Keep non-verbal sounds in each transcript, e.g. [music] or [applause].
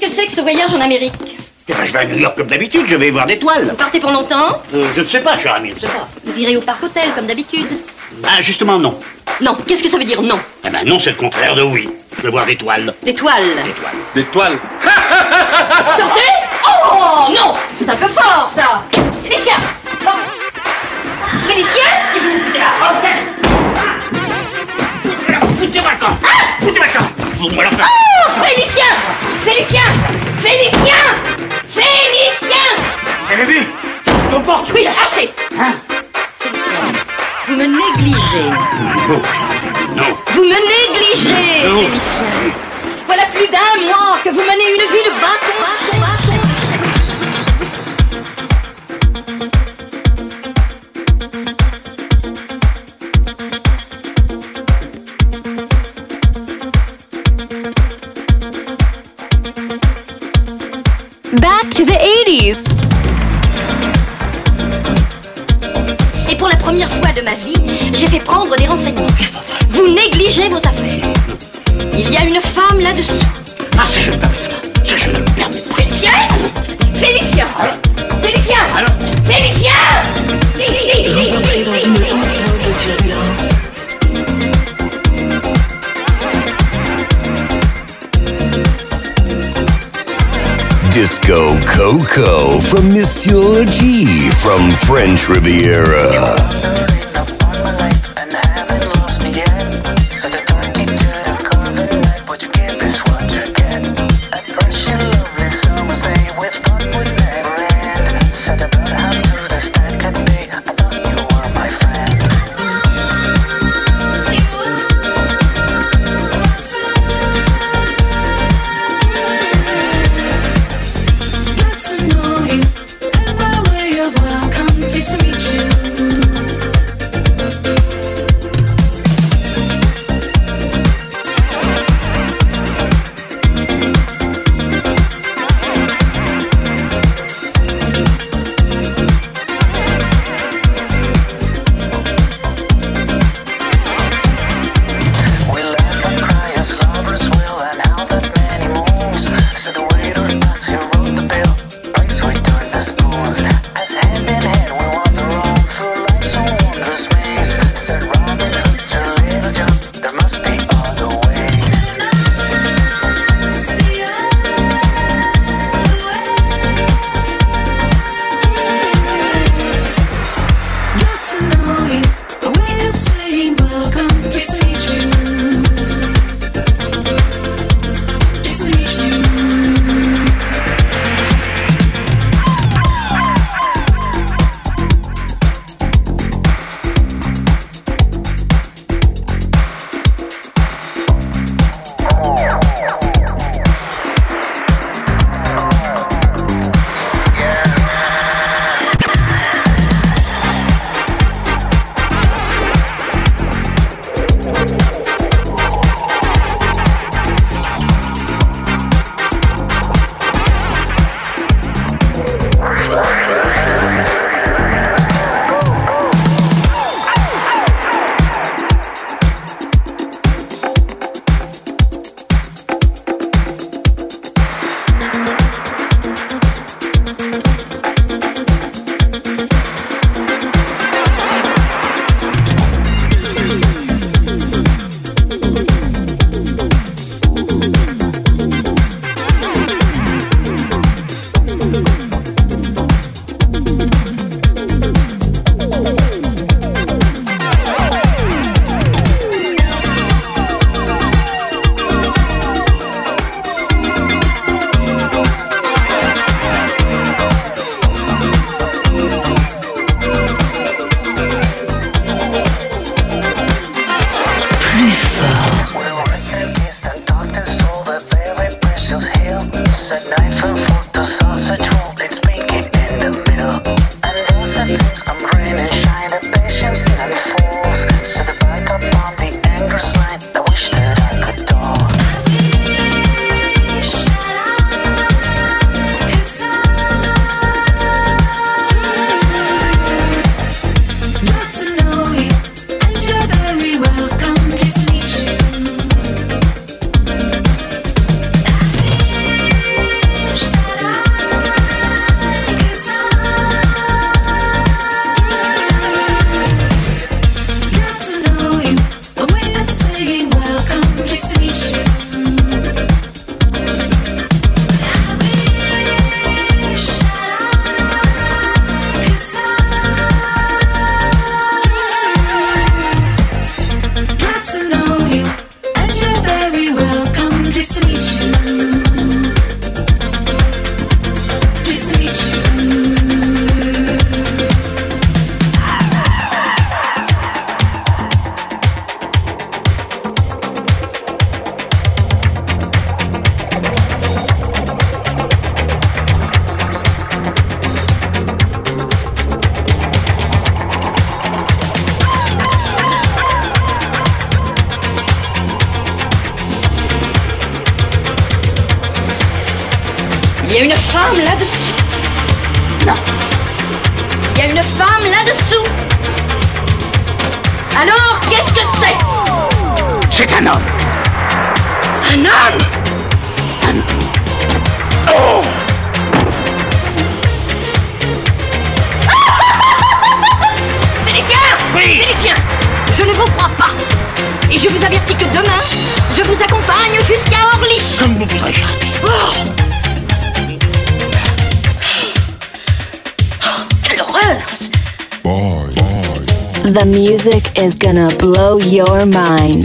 Qu'est-ce que c'est que ce voyage en Amérique Eh ben, je vais à New York comme d'habitude, je vais voir des toiles. Vous partez pour longtemps Euh, je ne sais pas, cher ami, je ne sais pas. Vous irez au parc hôtel comme d'habitude Ah, justement, non. Non, qu'est-ce que ça veut dire non? Eh ben, non, c'est le contraire de oui. Je vais voir des toiles. Des toiles? Des toiles. Des toiles. Sortez Oh non C'est un peu fort ça Félicien Bon. Félicien Foutez-moi le camp Foutez-moi le camp Foutez-moi le Oh Félicien Félicien Félicien Félicien vu Ton porte Oui, assez Hein? Vous me négligez. Non. Vous me négligez, Non. Félicien. Voilà plus d'un mois que vous menez une vie de bâton. Négligez vos affaires. Il y a une femme là-dessous. Ah, ça, je ne permets pas. Ça, je ne le permets pas. Félicien Félicien Félicien Félicien Vous entrez dans une haute zone de turbulence. Disco Coco from Monsieur G from French Riviera. shut up. Is gonna blow your mind.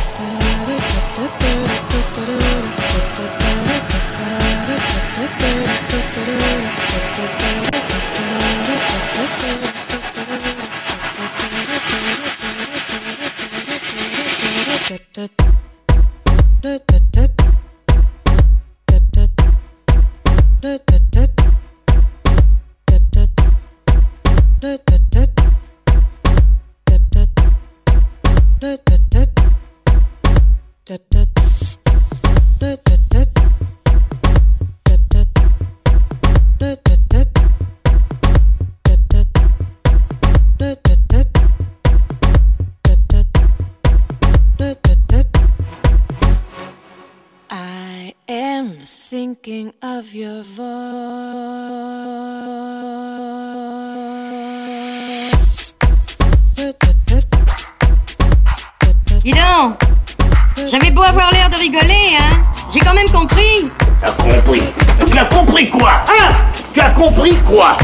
da da I am thinking of your voice. You know. J'avais beau avoir l'air de rigoler, hein. J'ai quand même compris. T'as compris. Tu as compris quoi Hein? Tu as compris quoi?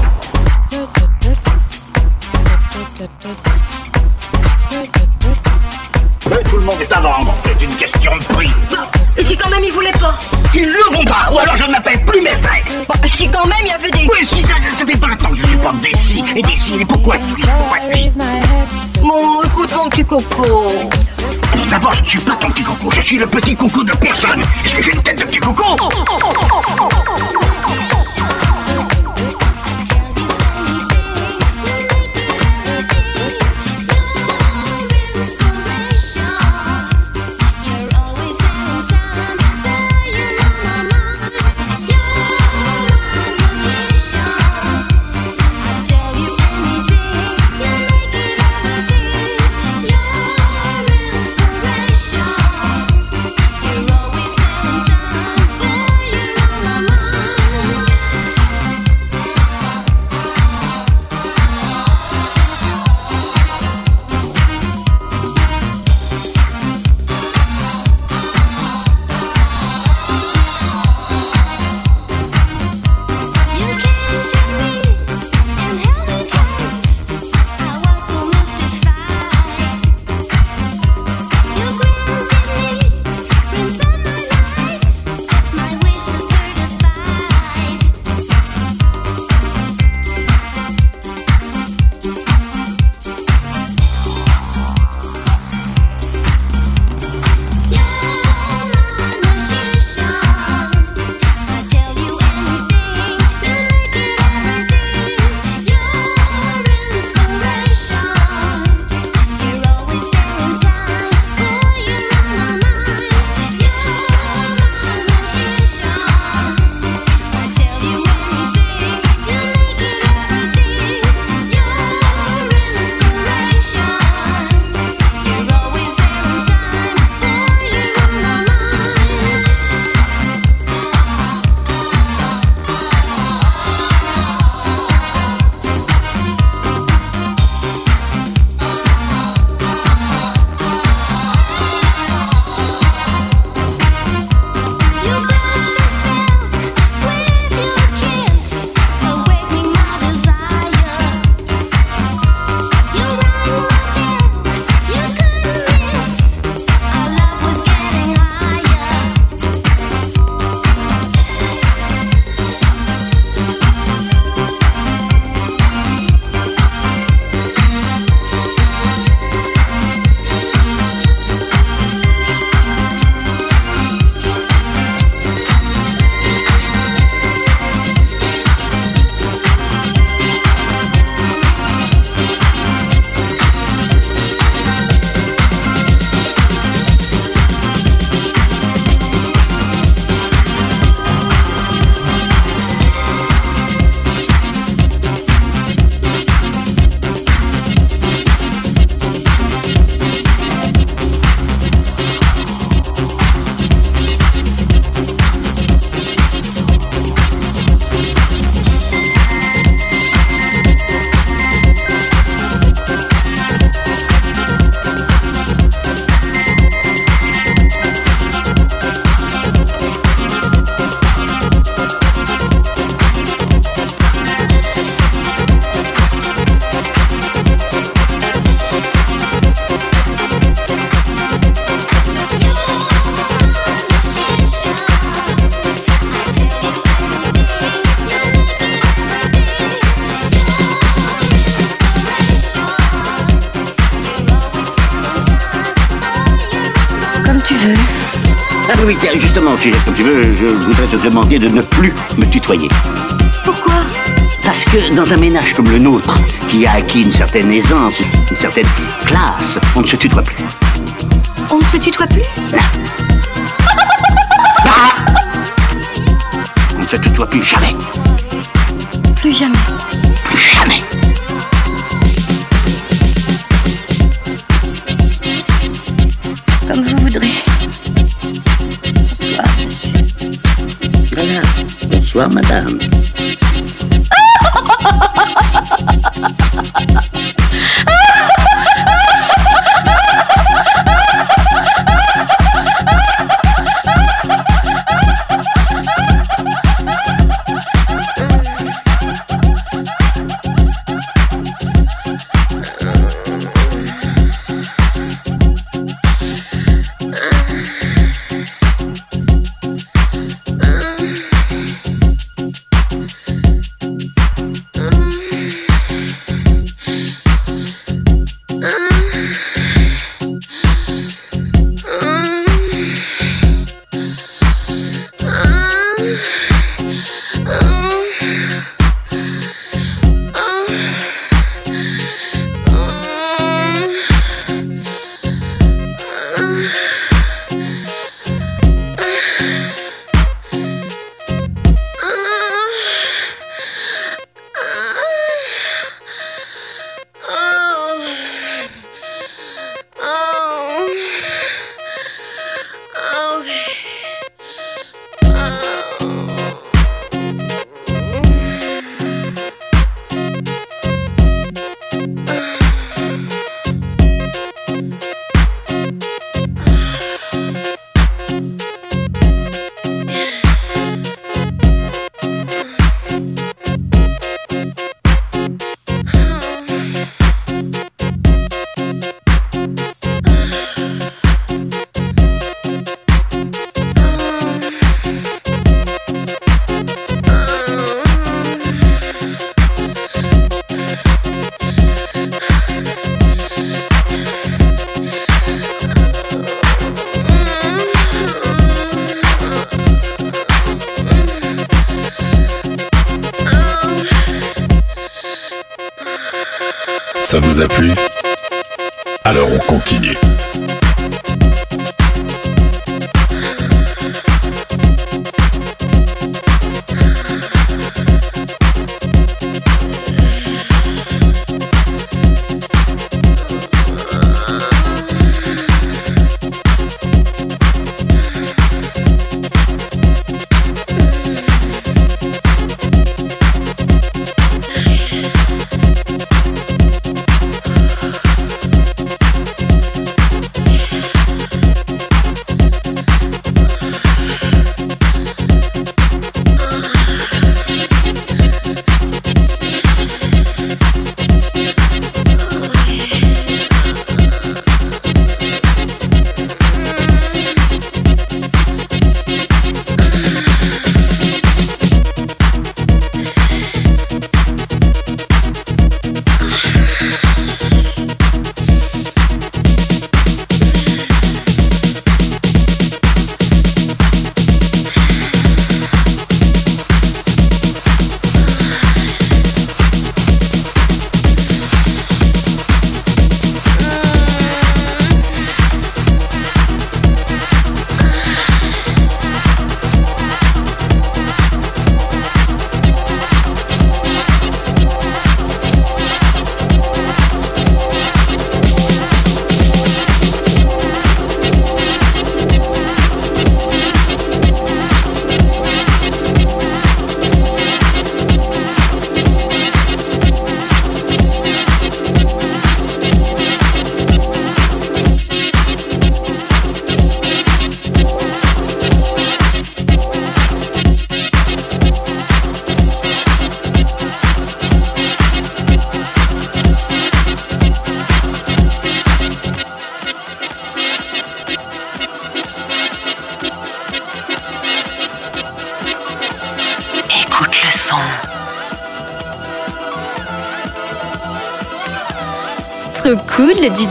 Mais tout le monde est à vendre, c'est une question de prix. Bon, et si quand même ils voulaient pas? Ils le vont pas, ou alors je ne m'appelle plus mes frères. Bon, si quand même il y avait des. Oui, si ça, ça fait pas longtemps que je supporte des si et des si, et pourquoi si Pourquoi si Mon écoute mon petit coco. D'abord, je ne suis pas ton petit coucou, je suis le petit coucou de personne. Est-ce que j'ai une tête de petit coucou? Oui, tiens, justement, si comme tu veux, je voudrais te demander de ne plus me tutoyer. Pourquoi? Parce que dans un ménage comme le nôtre, qui a acquis une certaine aisance, une certaine classe, on ne se tutoie plus. On ne se tutoie plus? On ne se tutoie. Plus jamais. Plus jamais. Ramadan.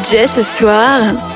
DJ ce soir.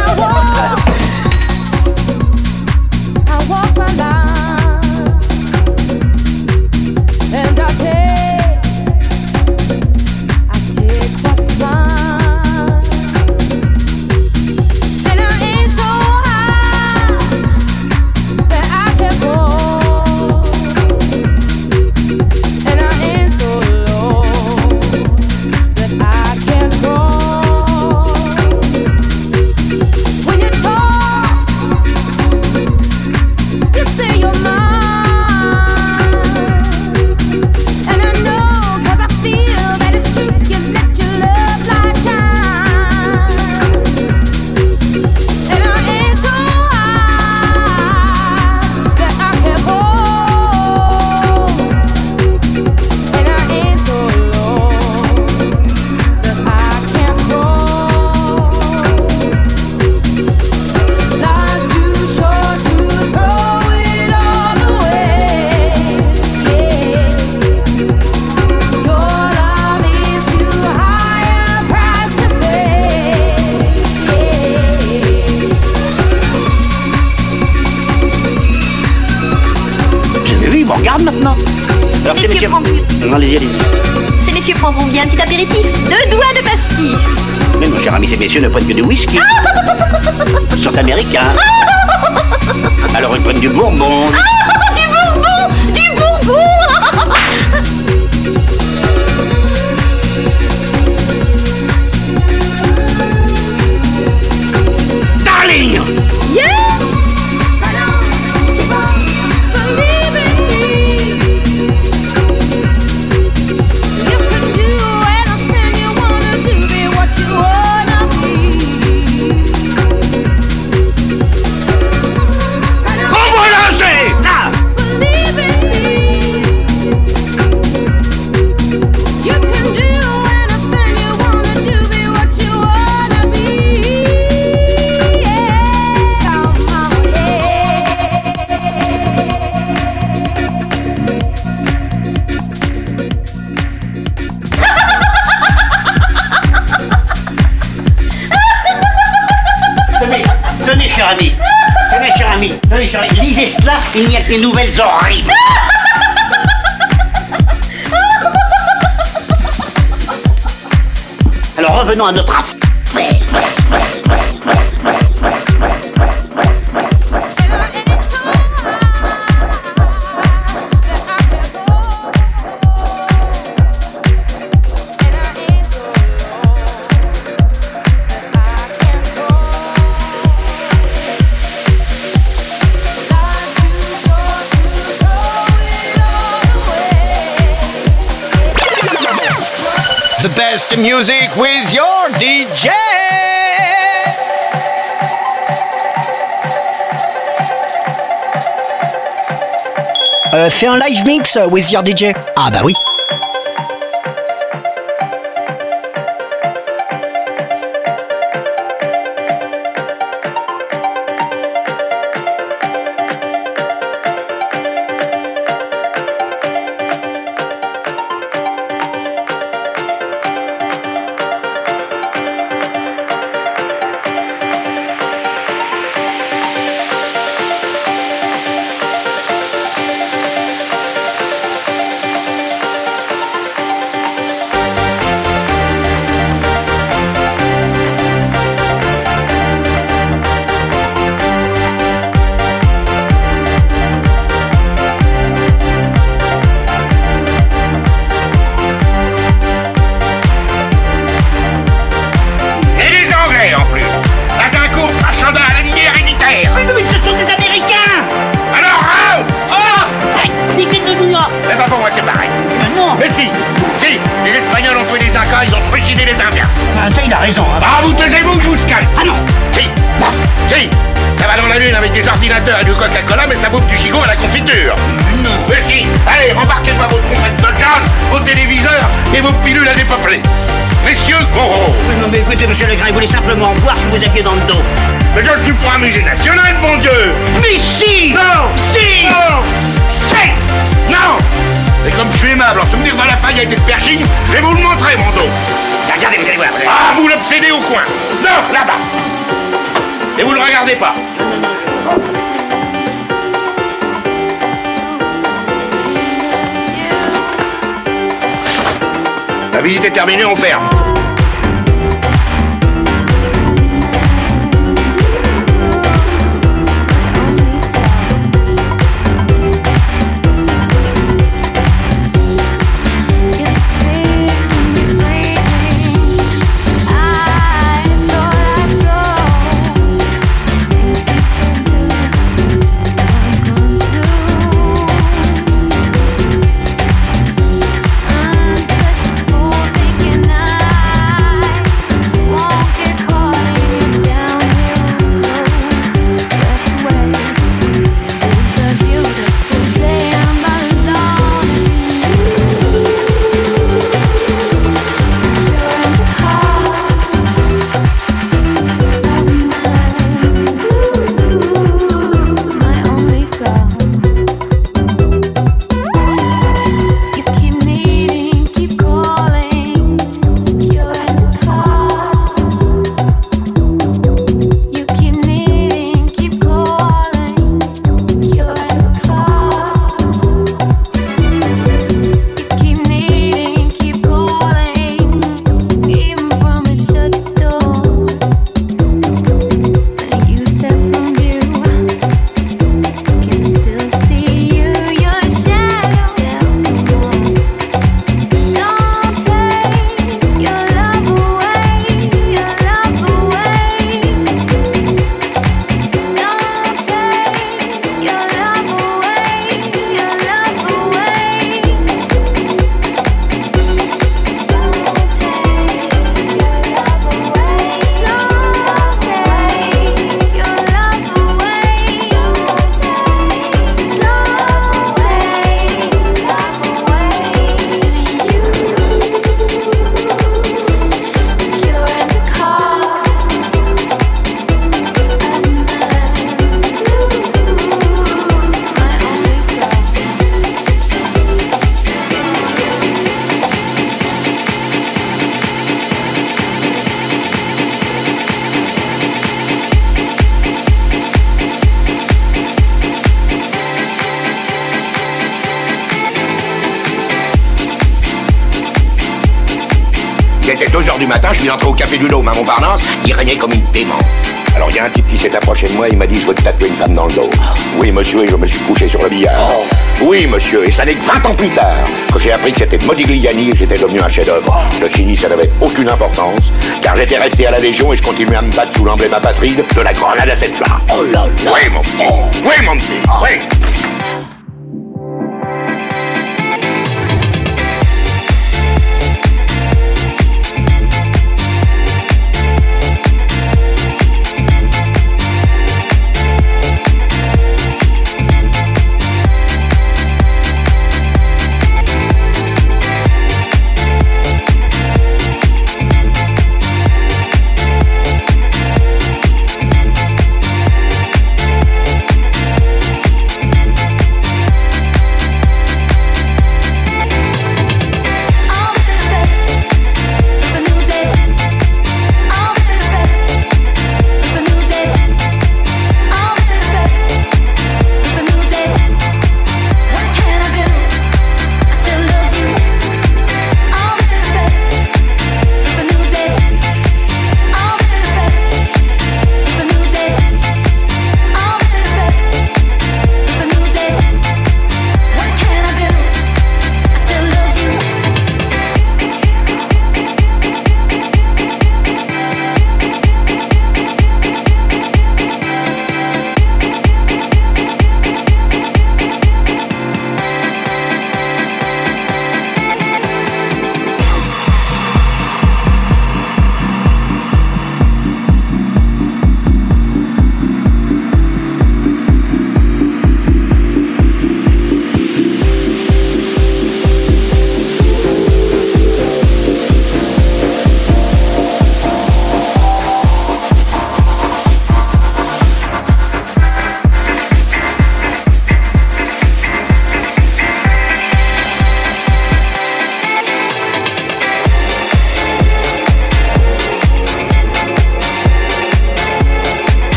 messieurs ne prennent que du whisky. Ils sont américains. [laughs] Alors ils prennent du bourbon. tes nouvelles horribles. [laughs] Alors revenons à notre affaire. music with your DJ. Euh, fais un live mix euh, with your DJ. Ah bah oui. Du matin, je suis entré au café du Dôme à Montparnasse, il régnait comme une démence. Alors il y a un type qui s'est approché de moi, il m'a dit je veux te tatouer une femme dans le dos. Oui monsieur, et je me suis couché sur le billard. Oui monsieur, et ça n'est que 20 ans plus tard que j'ai appris que c'était Modigliani et j'étais devenu un chef-d'œuvre. Ceci dit, ça n'avait aucune importance, car j'étais resté à la Légion et je continuais à me battre sous l'emblème apatride de la grenade à cette flamme. Oh là là Oui mon petit, oui mon petit, oui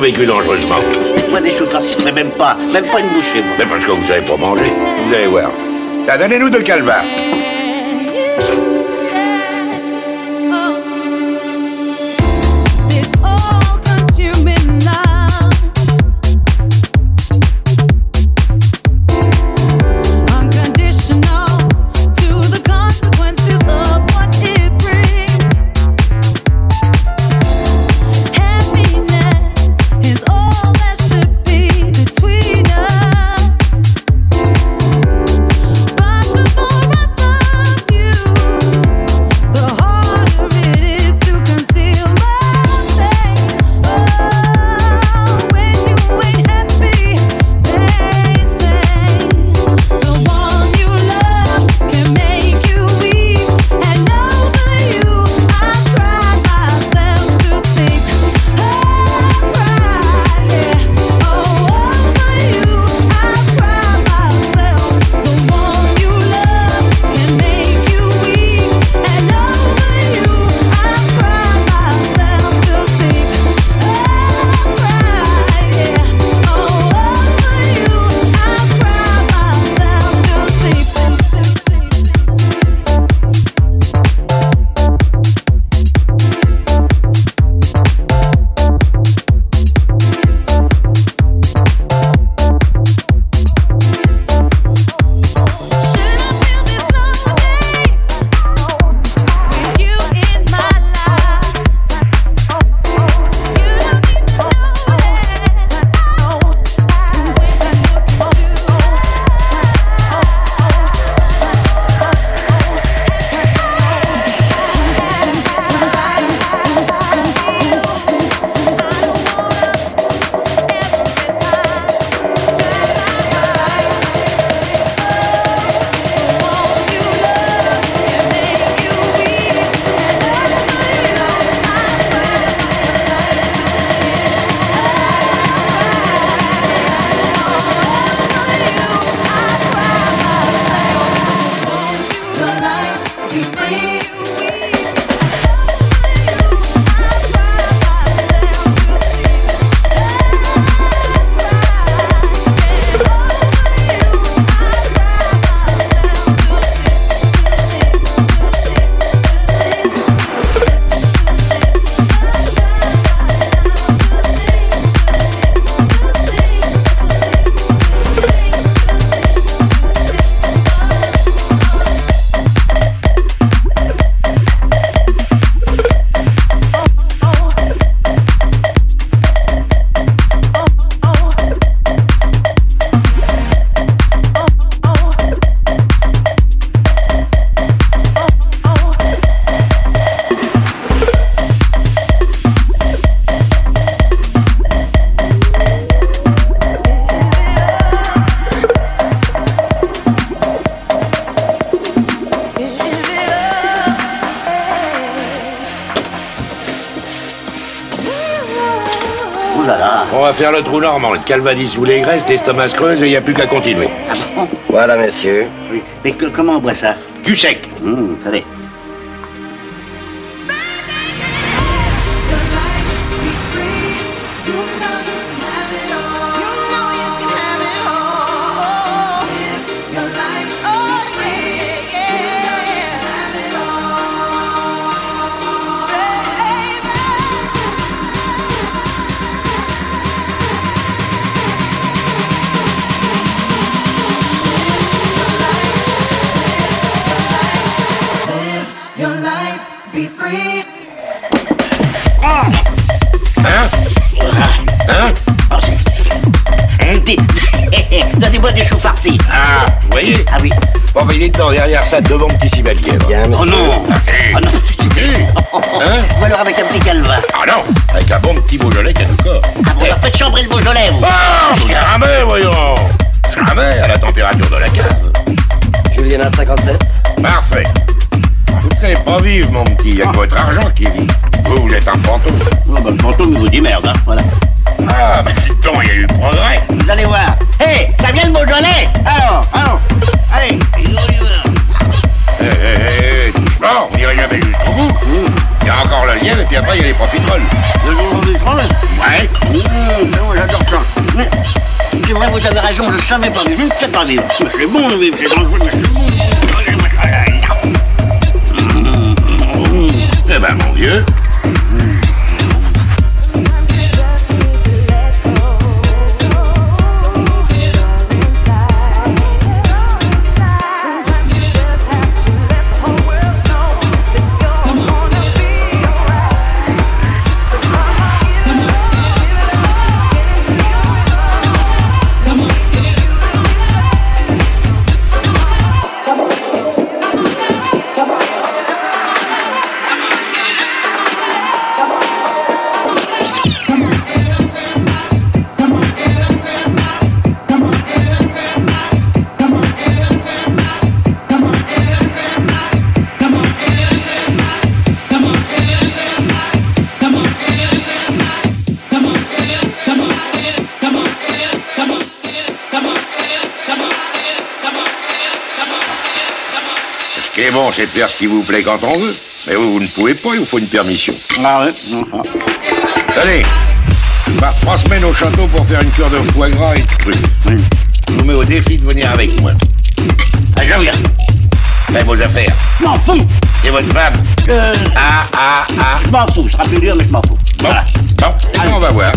Vécu dangereusement. Moi, des choux je ne même pas, même pas une bouchée, moi. Mais parce que vous savez pas manger. Vous allez voir. Donnez-nous deux calvars. le trou normand, le calvadis ou les graisses, l'estomac creuse et il n'y a plus qu'à continuer. Ah bon? Voilà, messieurs. Oui. Mais comment on boit ça? Du sec. Mmh. Bon, derrière ça, devant petit civalier. va. Oh non Oh non Hein Ou alors avec un petit calva. Ah non Avec un bon petit Beaujolais qui a du corps. Ah bon, alors faites chambrer le Beaujolais, vous Ah, jamais, voyons Jamais, à la température de la cave. Julien à 57. Parfait. Vous ne savez pas vivre, mon petit. Il y a que votre argent qui vit. Vous, vous êtes un fantôme. Oh, bah, le fantôme, il vous dit merde, hein, voilà. Ah, mais c'est temps, il y a eu progrès. Vous allez voir. Hé, ça vient le Beaujolais Alors, alors, allez, il y va. Hé, hé, hé, doucement, on n'irait jamais jusqu'au bout. Il y a encore le lien, et puis après, il y a les profiteroles. Le jour problème Ouais. Mmh, non, j'adore ça. Mais, c'est vrai, vous avez raison, je savais pas vivre, je ne sais pas vivre. Mais c'est bon de vivre, c'est dangereux, mais c'est bon. Eh ben, mon vieux. De faire ce qui vous plaît quand on veut. Mais vous, vous ne pouvez pas, il vous faut une permission. Ah ouais. Allez, bah, trois semaines au château pour faire une cure de foie gras et de trucs. Je vous mets au défi de venir avec moi. Ah, je viens. Faites vos affaires. Je m'en fous. Et votre femme Euh, Ah, ah, ah. je m'en fous, ce sera plus dur, mais je m'en fous. Bon, Voilà. bon, on va voir.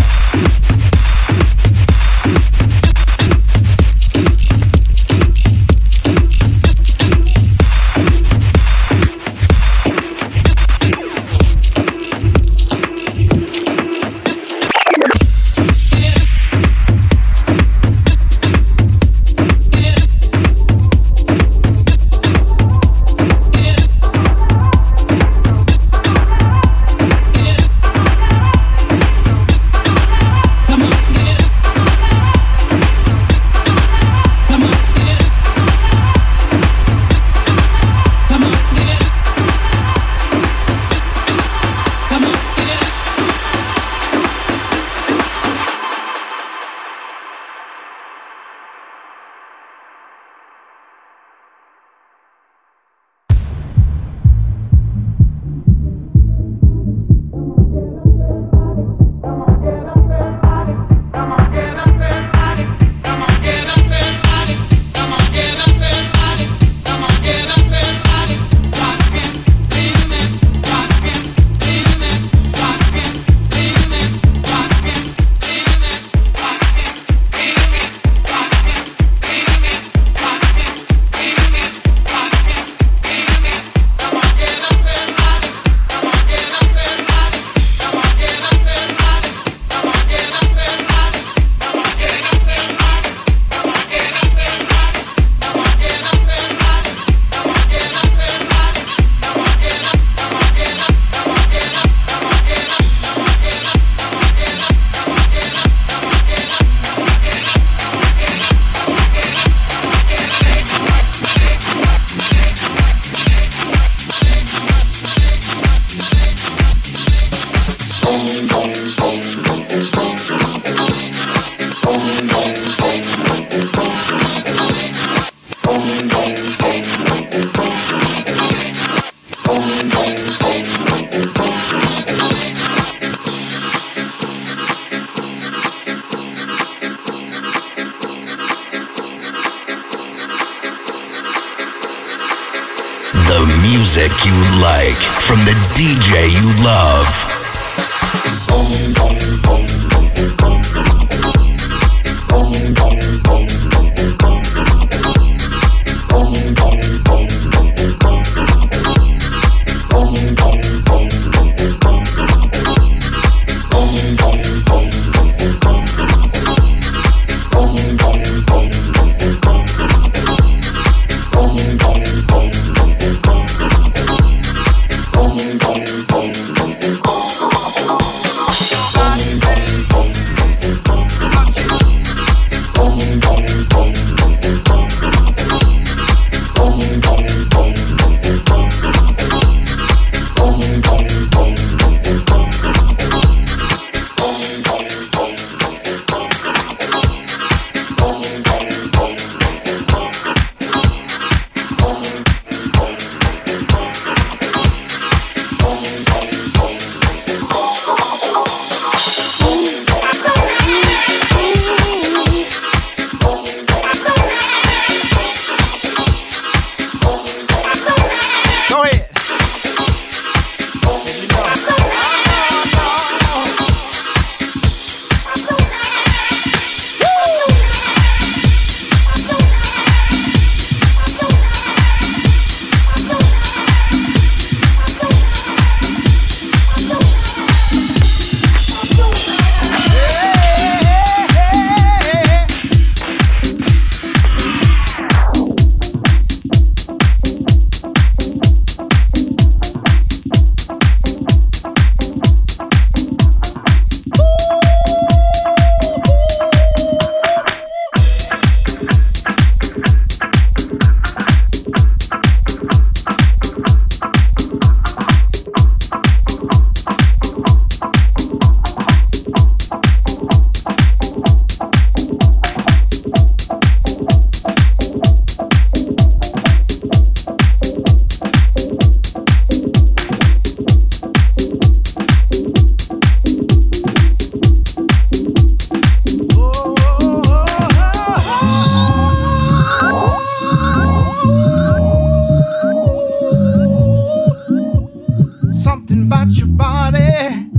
Something about your body.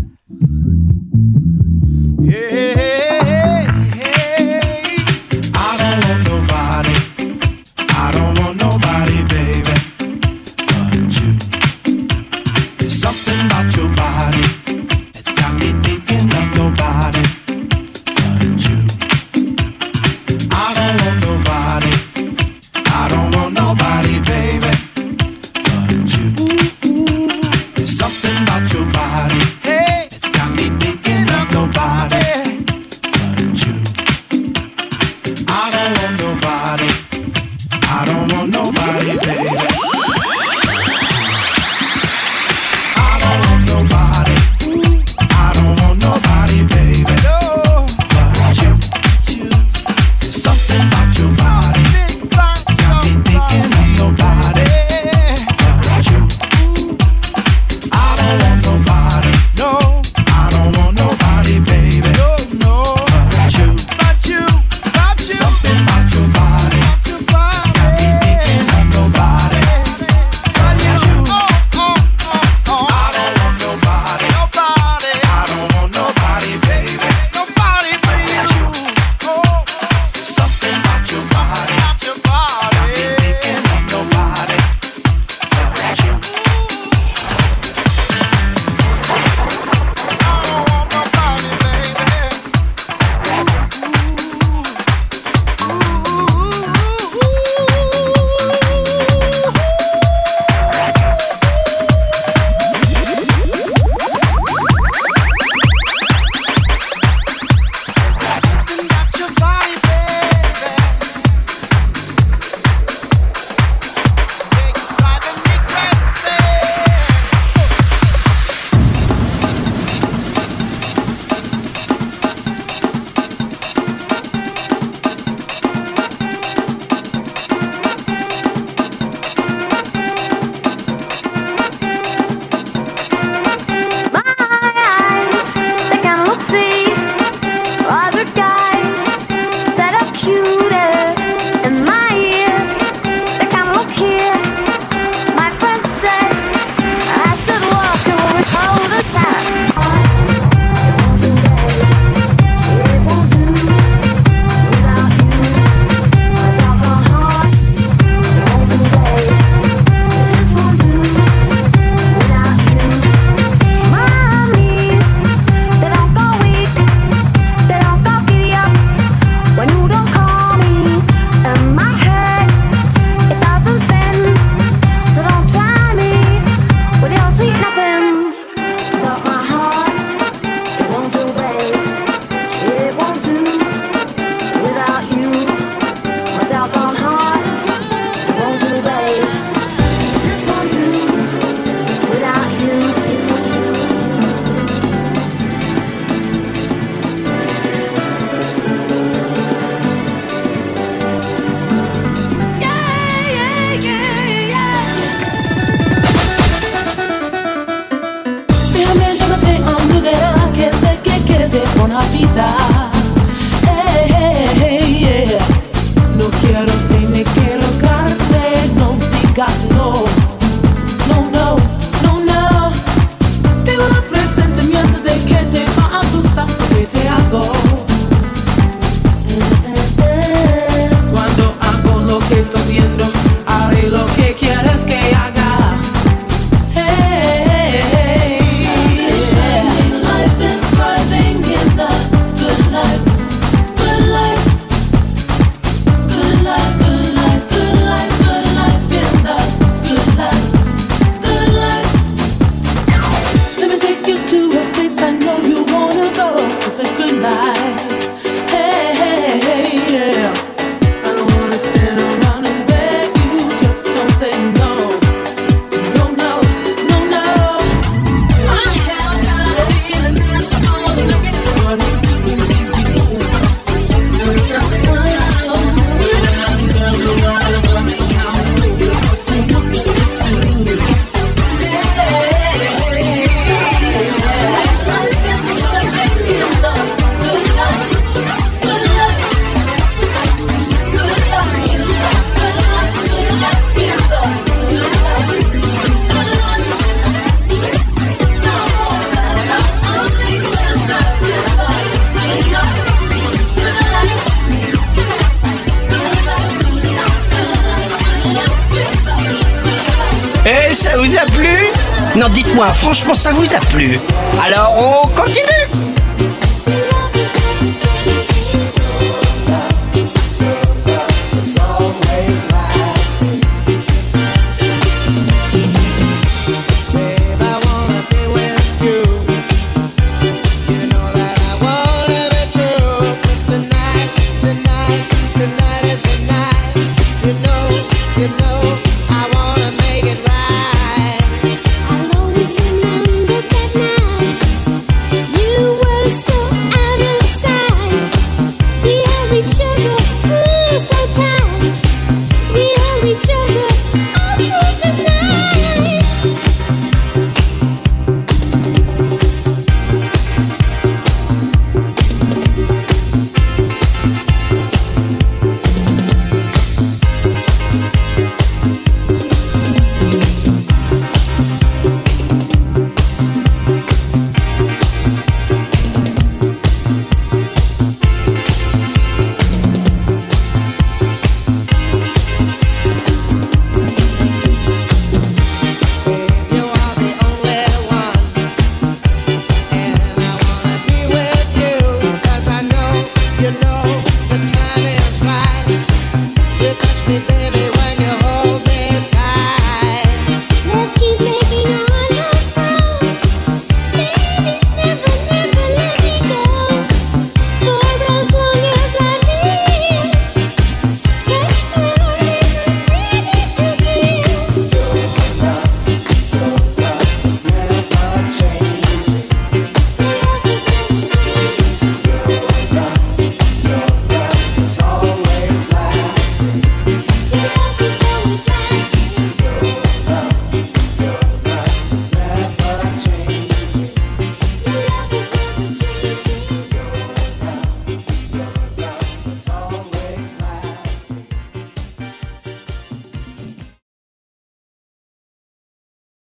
Ça vous a